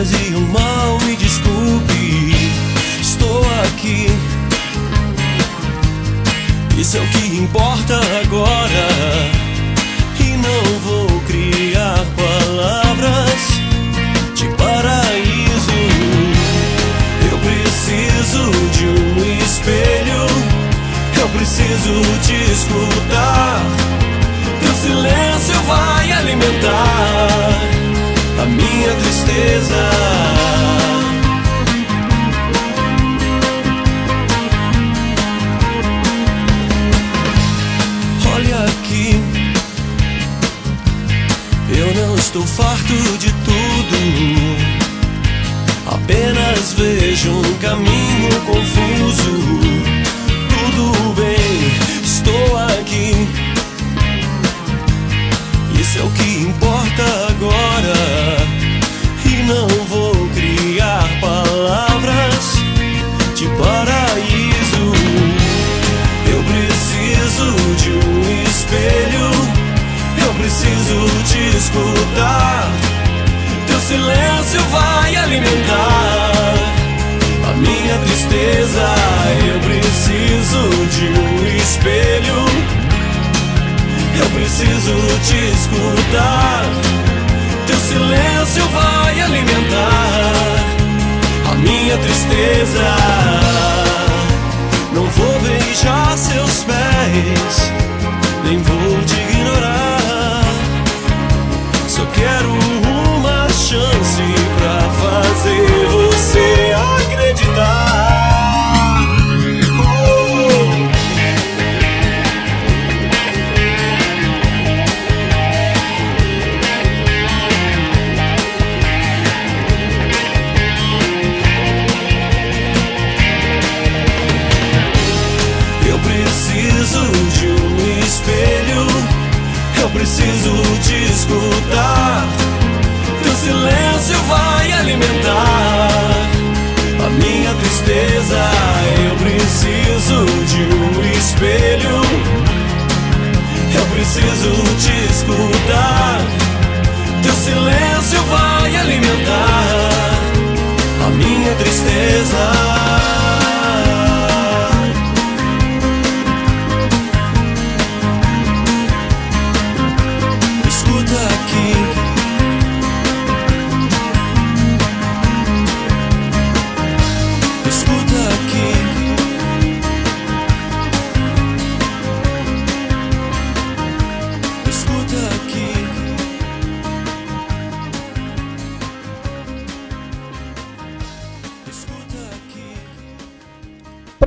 Coisas iam mal, me desculpe. Estou aqui, isso é o que importa agora. E não vou criar palavras de paraíso. Eu preciso de um espelho. Eu preciso te escutar. Teu silêncio vai alimentar a minha tristeza. Olha aqui, eu não estou farto de tudo. Apenas vejo um caminho confuso. Tudo bem, estou aqui. É o que importa agora. E não vou criar palavras de paraíso. Eu preciso de um espelho. Eu preciso te escutar. Teu silêncio vai alimentar a minha tristeza. Eu preciso de um espelho. Eu preciso te escutar. Teu silêncio vai alimentar a minha tristeza. Não vou beijar seus pés, nem vou te ignorar. Só quero preciso de um espelho. Eu preciso te escutar. Teu silêncio vai alimentar a minha tristeza. Eu preciso de um espelho. Eu preciso te escutar. Teu silêncio vai alimentar a minha tristeza.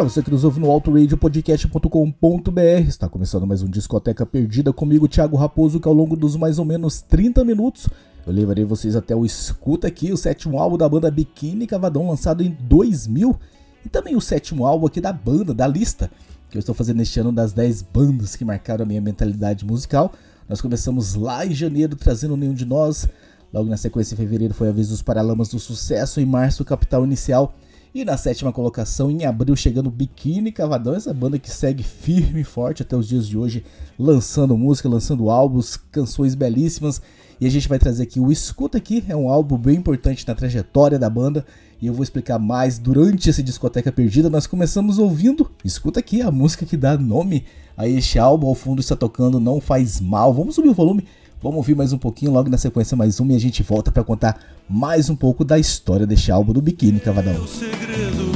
Para você que nos ouve no autoradiopodcast.com.br, está começando mais um Discoteca Perdida comigo, Thiago Raposo, que ao longo dos mais ou menos 30 minutos eu levarei vocês até o Escuta Aqui, o sétimo álbum da banda Biquíni Cavadão, lançado em 2000, e também o sétimo álbum aqui da banda, da lista, que eu estou fazendo este ano das 10 bandas que marcaram a minha mentalidade musical. Nós começamos lá em janeiro trazendo Nenhum de Nós, logo na sequência em fevereiro foi a vez dos Paralamas do Sucesso, em março Capital Inicial, e na sétima colocação, em abril, chegando Biquíni Cavadão, essa banda que segue firme e forte até os dias de hoje, lançando música, lançando álbuns, canções belíssimas. E a gente vai trazer aqui o Escuta Aqui, é um álbum bem importante na trajetória da banda. E eu vou explicar mais durante esse Discoteca Perdida. Nós começamos ouvindo, escuta aqui, a música que dá nome a este álbum. Ao fundo está tocando Não Faz Mal. Vamos subir o volume, vamos ouvir mais um pouquinho, logo na sequência mais uma. E a gente volta para contar mais um pouco da história deste álbum do Biquíni Cavadão. Segredo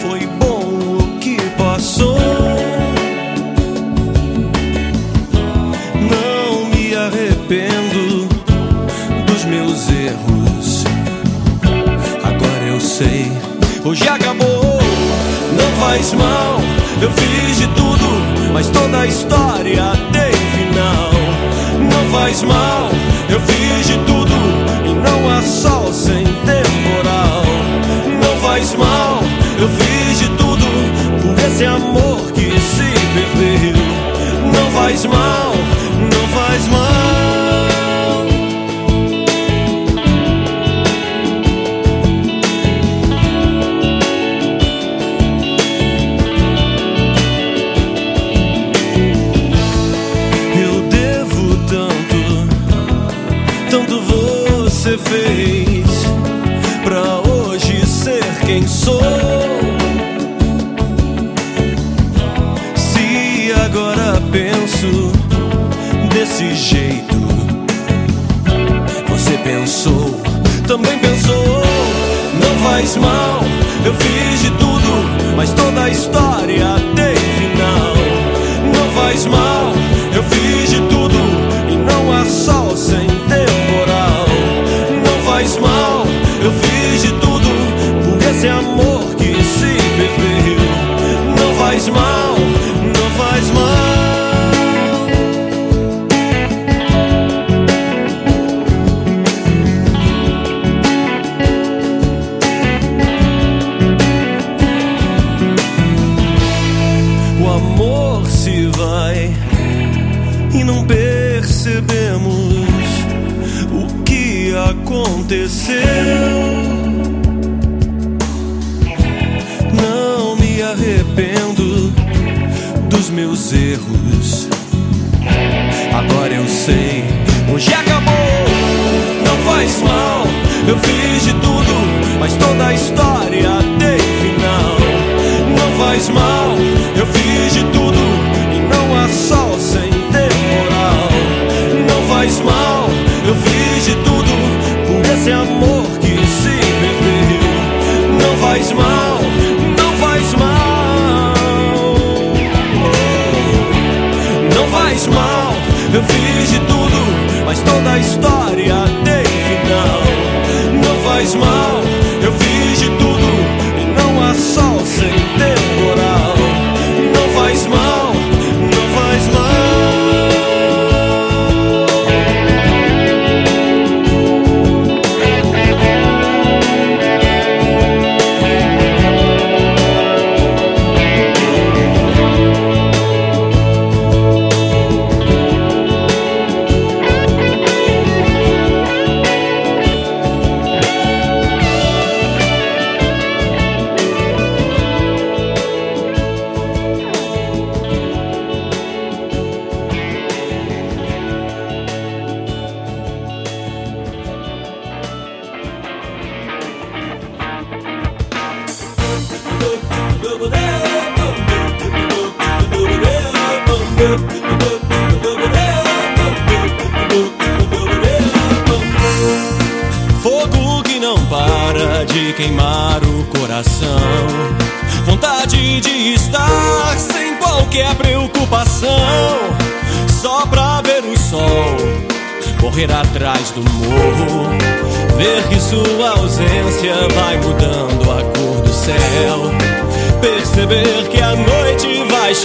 foi bom o que passou. Não me arrependo dos meus erros. Agora eu sei, hoje acabou. Não faz mal, eu fiz de tudo, mas toda a história tem faz mal. Eu fiz de tudo e não há sol sem temporal. Não faz mal, eu fiz de tudo por esse amor que se perdeu. Não faz mal.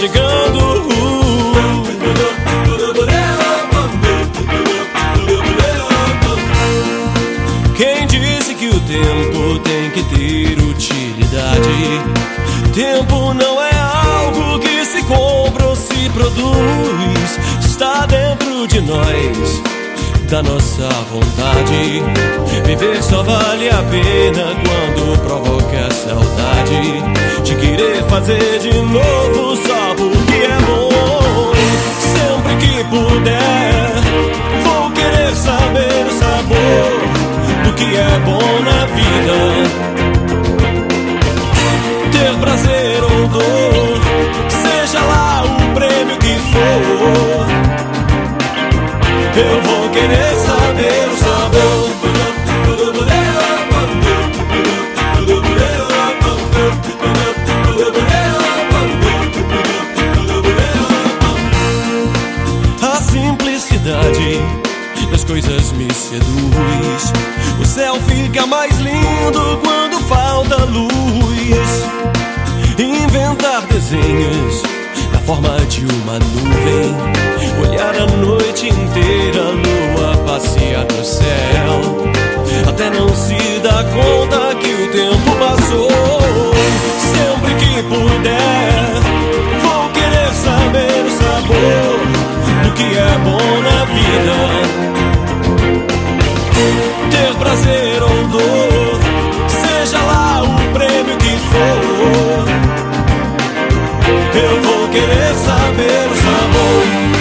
chegando. Quem disse que o tempo tem que ter utilidade? Tempo não é algo que se compra ou se produz. Está dentro de nós, da nossa vontade. Viver só vale a pena quando provoca saudade. Te querer fazer de novo só algo que é bom. Sempre que puder, vou querer saber o sabor do que é bom na vida. Ter prazer ou dor, seja lá o prêmio que for, eu vou querer saber o sabor. Eu vou querer saber o sabor.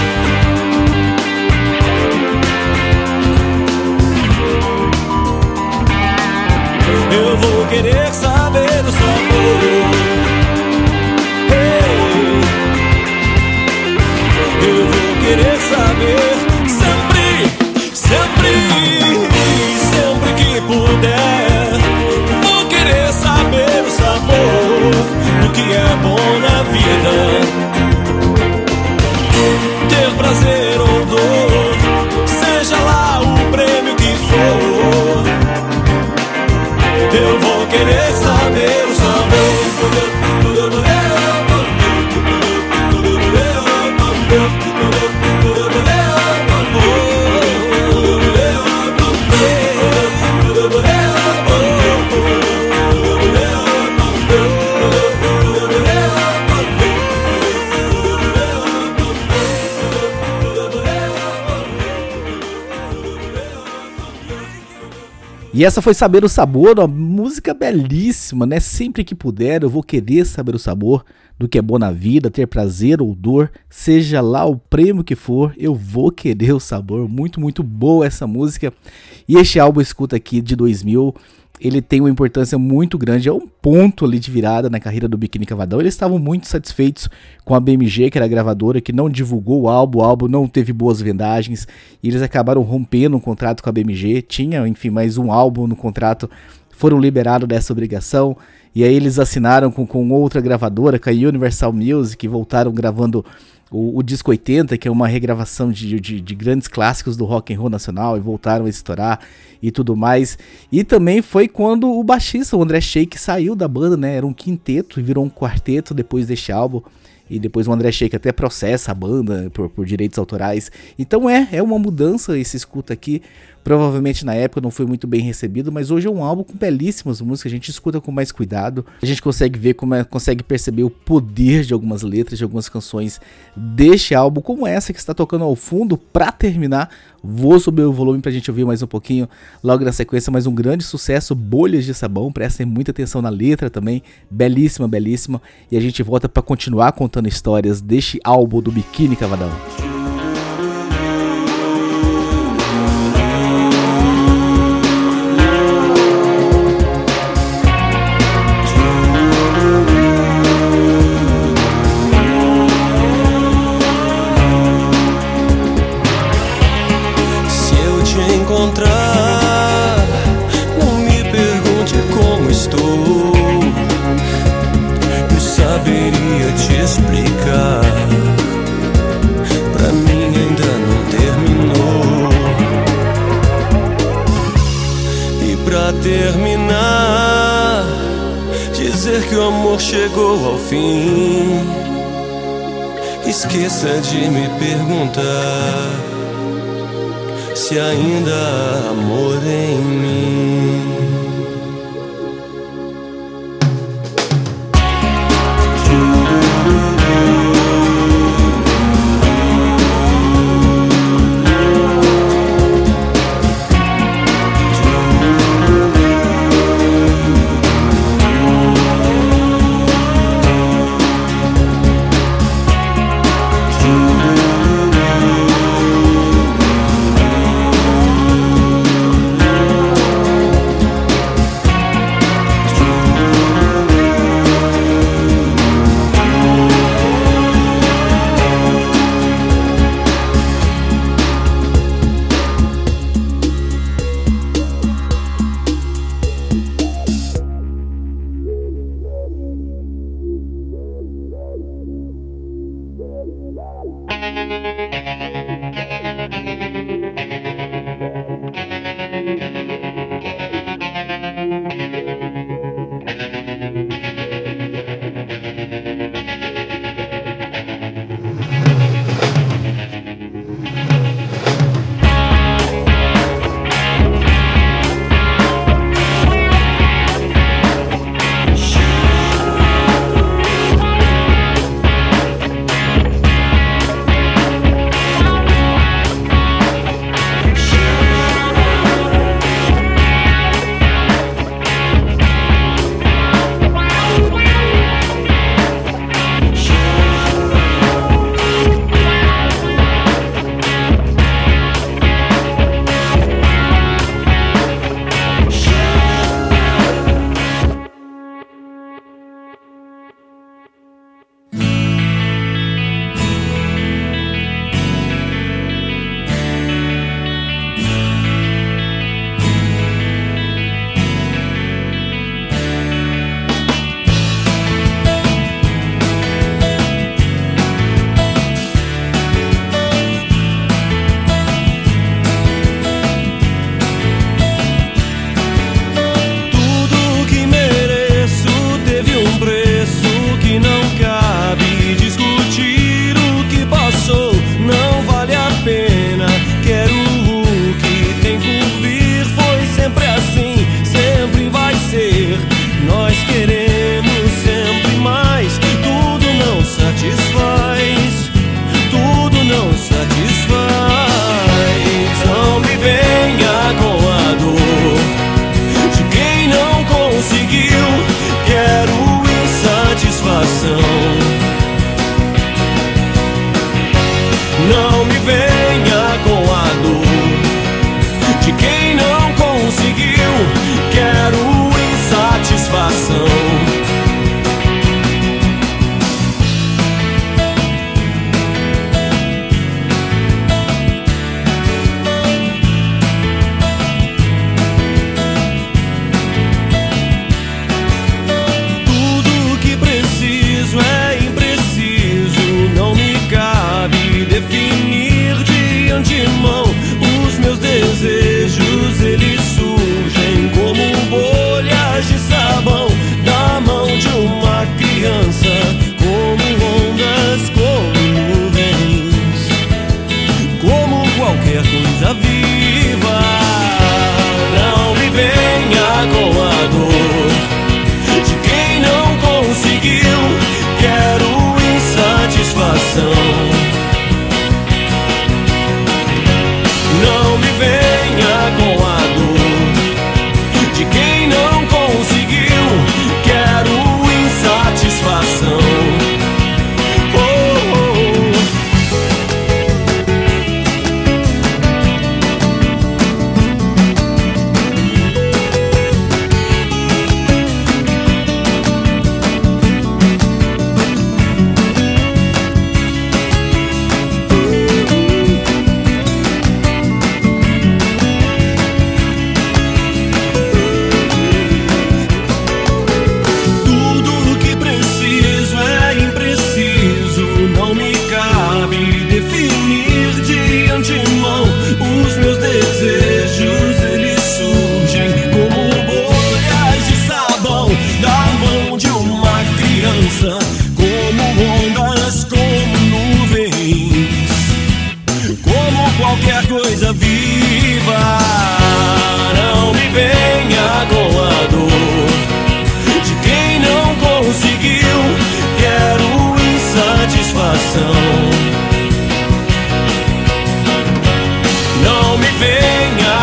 E essa foi Saber o Sabor, uma música belíssima, né? Sempre que puder, eu vou querer saber o sabor do que é bom na vida, ter prazer ou dor, seja lá o prêmio que for, eu vou querer o sabor. Muito, muito boa essa música. E este álbum escuta aqui de 2000 ele tem uma importância muito grande, é um ponto ali de virada na carreira do Biquíni Cavadão. Eles estavam muito satisfeitos com a BMG, que era a gravadora, que não divulgou o álbum, o álbum não teve boas vendagens, e eles acabaram rompendo um contrato com a BMG. Tinha, enfim, mais um álbum no contrato, foram liberados dessa obrigação, e aí eles assinaram com, com outra gravadora, com a Universal Music, e voltaram gravando o, o, disco 80, que é uma regravação de, de, de, grandes clássicos do rock and roll nacional e voltaram a estourar e tudo mais. E também foi quando o baixista, o André Sheik, saiu da banda, né? Era um quinteto e virou um quarteto depois deste álbum. E depois o André Sheik até processa a banda por, por direitos autorais. Então é, é uma mudança esse escuta aqui. Provavelmente na época não foi muito bem recebido, mas hoje é um álbum com belíssimas músicas, a gente escuta com mais cuidado, a gente consegue ver como é, consegue perceber o poder de algumas letras, de algumas canções deste álbum, como essa que está tocando ao fundo para terminar. Vou subir o volume pra gente ouvir mais um pouquinho logo na sequência, mais um grande sucesso, Bolhas de Sabão, prestem muita atenção na letra também, belíssima, belíssima, e a gente volta para continuar contando histórias deste álbum do Biquíni Cavadão.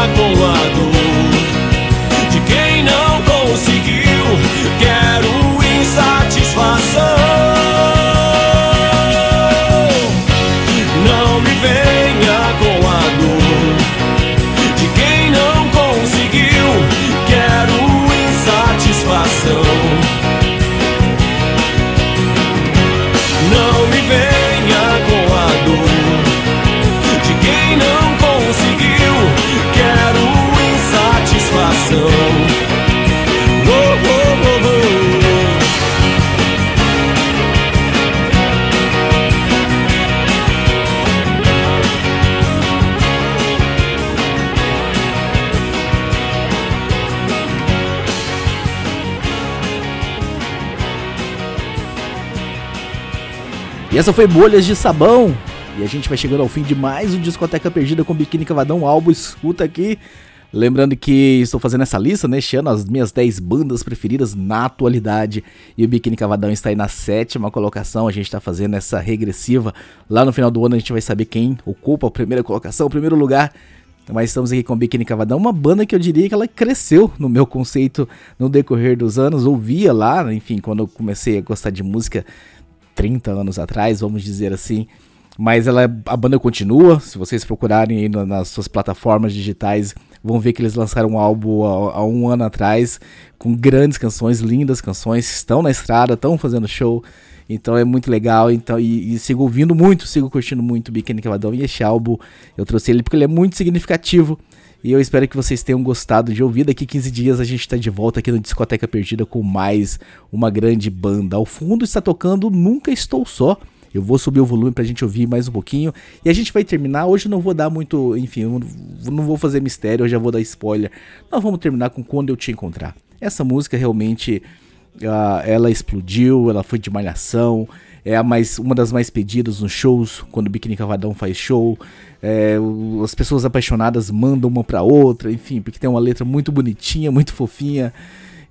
magoado E essa foi Bolhas de Sabão. E a gente vai chegando ao fim de mais um Discoteca Perdida com Biquíni Cavadão, álbum escuta aqui. Lembrando que estou fazendo essa lista neste né, ano, as minhas 10 bandas preferidas na atualidade. E o Biquíni Cavadão está aí na sétima colocação. A gente está fazendo essa regressiva. Lá no final do ano a gente vai saber quem ocupa a primeira colocação, o primeiro lugar. Mas estamos aqui com o Biquíni Cavadão, uma banda que eu diria que ela cresceu no meu conceito no decorrer dos anos. Ouvia lá, enfim, quando eu comecei a gostar de música 30 anos atrás, vamos dizer assim. Mas ela, a banda continua. Se vocês procurarem aí nas suas plataformas digitais, vão ver que eles lançaram um álbum há, há um ano atrás com grandes canções, lindas canções. Estão na estrada, estão fazendo show. Então é muito legal. Então, e, e, sigo ouvindo muito, sigo curtindo muito o Biquíni Cavadão. E este álbum eu trouxe ele porque ele é muito significativo. E eu espero que vocês tenham gostado de ouvir. Daqui 15 dias a gente está de volta aqui no Discoteca Perdida com mais uma grande banda. Ao fundo está tocando Nunca Estou Só. Eu vou subir o volume pra gente ouvir mais um pouquinho. E a gente vai terminar. Hoje não vou dar muito. Enfim, não vou fazer mistério, eu já vou dar spoiler. Nós vamos terminar com Quando Eu Te Encontrar. Essa música realmente. Uh, ela explodiu, ela foi de malhação é a mais, uma das mais pedidas nos shows, quando o Biquíni Cavadão faz show. É, as pessoas apaixonadas mandam uma pra outra, enfim, porque tem uma letra muito bonitinha, muito fofinha.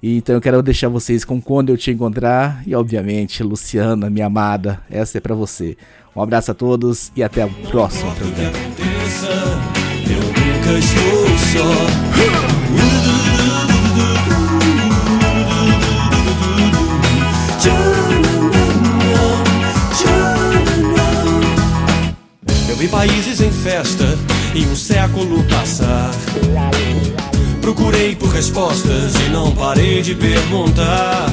Então eu quero deixar vocês com quando eu te encontrar. E obviamente, Luciana, minha amada, essa é para você. Um abraço a todos e até próximo programa. Eu nunca estou só. Países em festa e um século passar. Procurei por respostas e não parei de perguntar.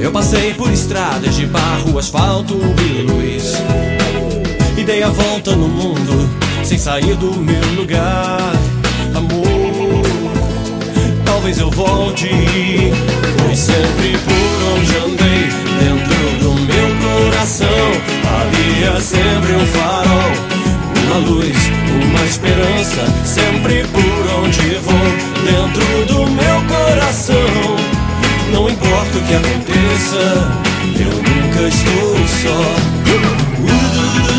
Eu passei por estradas de barro, asfalto e luz. E dei a volta no mundo sem sair do meu lugar. Amor, talvez eu volte. Pois sempre por onde andei, dentro do meu coração Havia sempre um farol, uma luz, uma esperança, sempre por onde vou, dentro do meu coração. Não importa o que aconteça, eu nunca estou só. sempre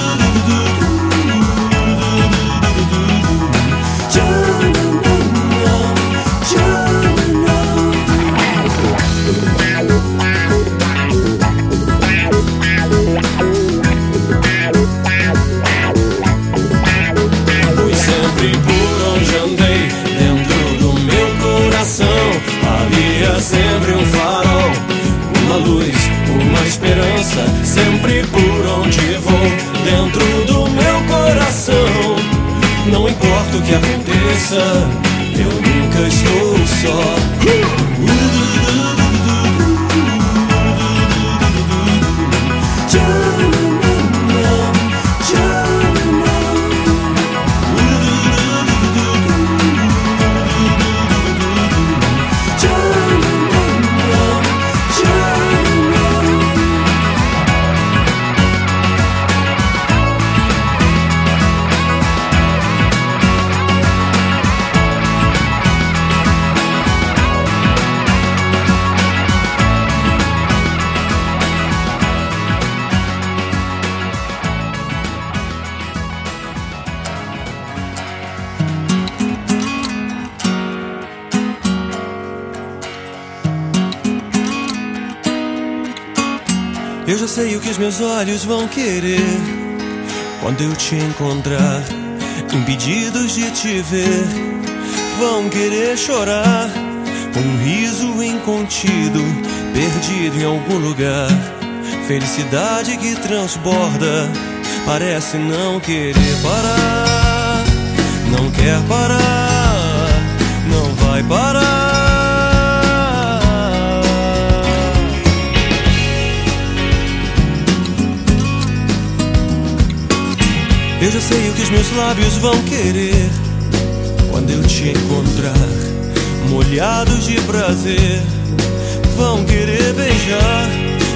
sei o que os meus olhos vão querer quando eu te encontrar. Impedidos de te ver, vão querer chorar. Um riso incontido, perdido em algum lugar. Felicidade que transborda, parece não querer parar. Não quer parar, não vai parar. Eu já sei o que os meus lábios vão querer quando eu te encontrar, molhados de prazer, vão querer beijar.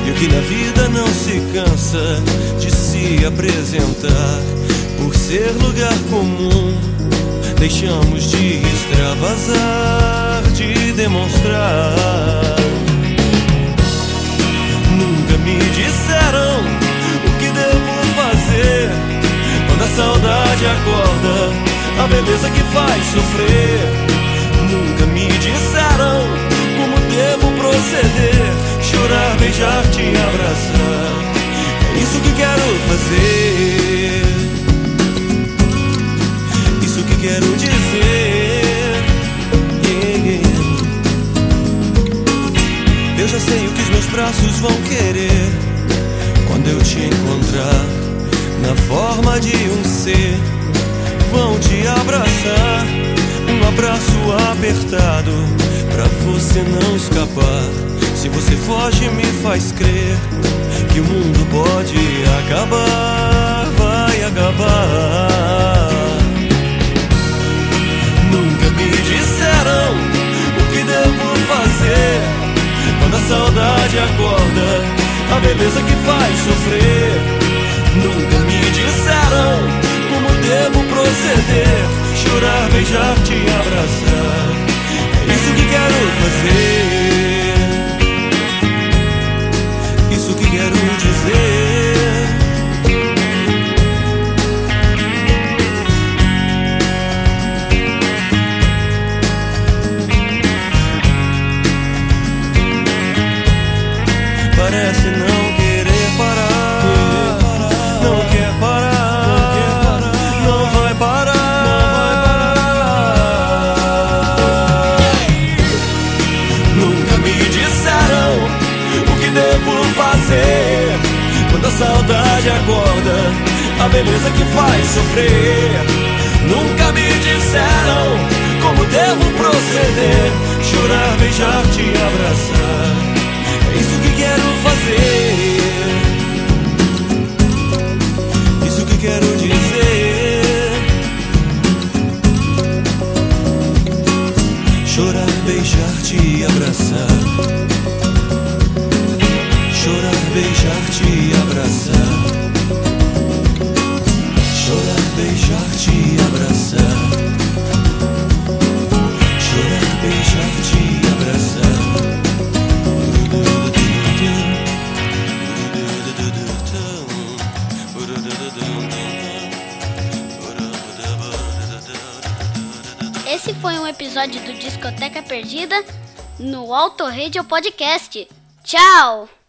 E o que na vida não se cansa de se apresentar, por ser lugar comum, deixamos de extravasar, de demonstrar. Nunca me disseram saudade acorda, a beleza que faz sofrer. Nunca me disseram como devo proceder. Chorar, beijar, te abraçar. É isso que quero fazer. Isso que quero dizer. Eu já sei o que os meus braços vão querer quando eu te encontrar na forma de um ser. Vão te abraçar, um abraço apertado pra você não escapar. Se você foge, me faz crer que o mundo pode acabar, vai acabar. Nunca me disseram o que devo fazer quando a saudade acorda, a beleza que faz sofrer. Beijar, te abraçar. É isso que quero fazer. Auto Radio Podcast. Tchau!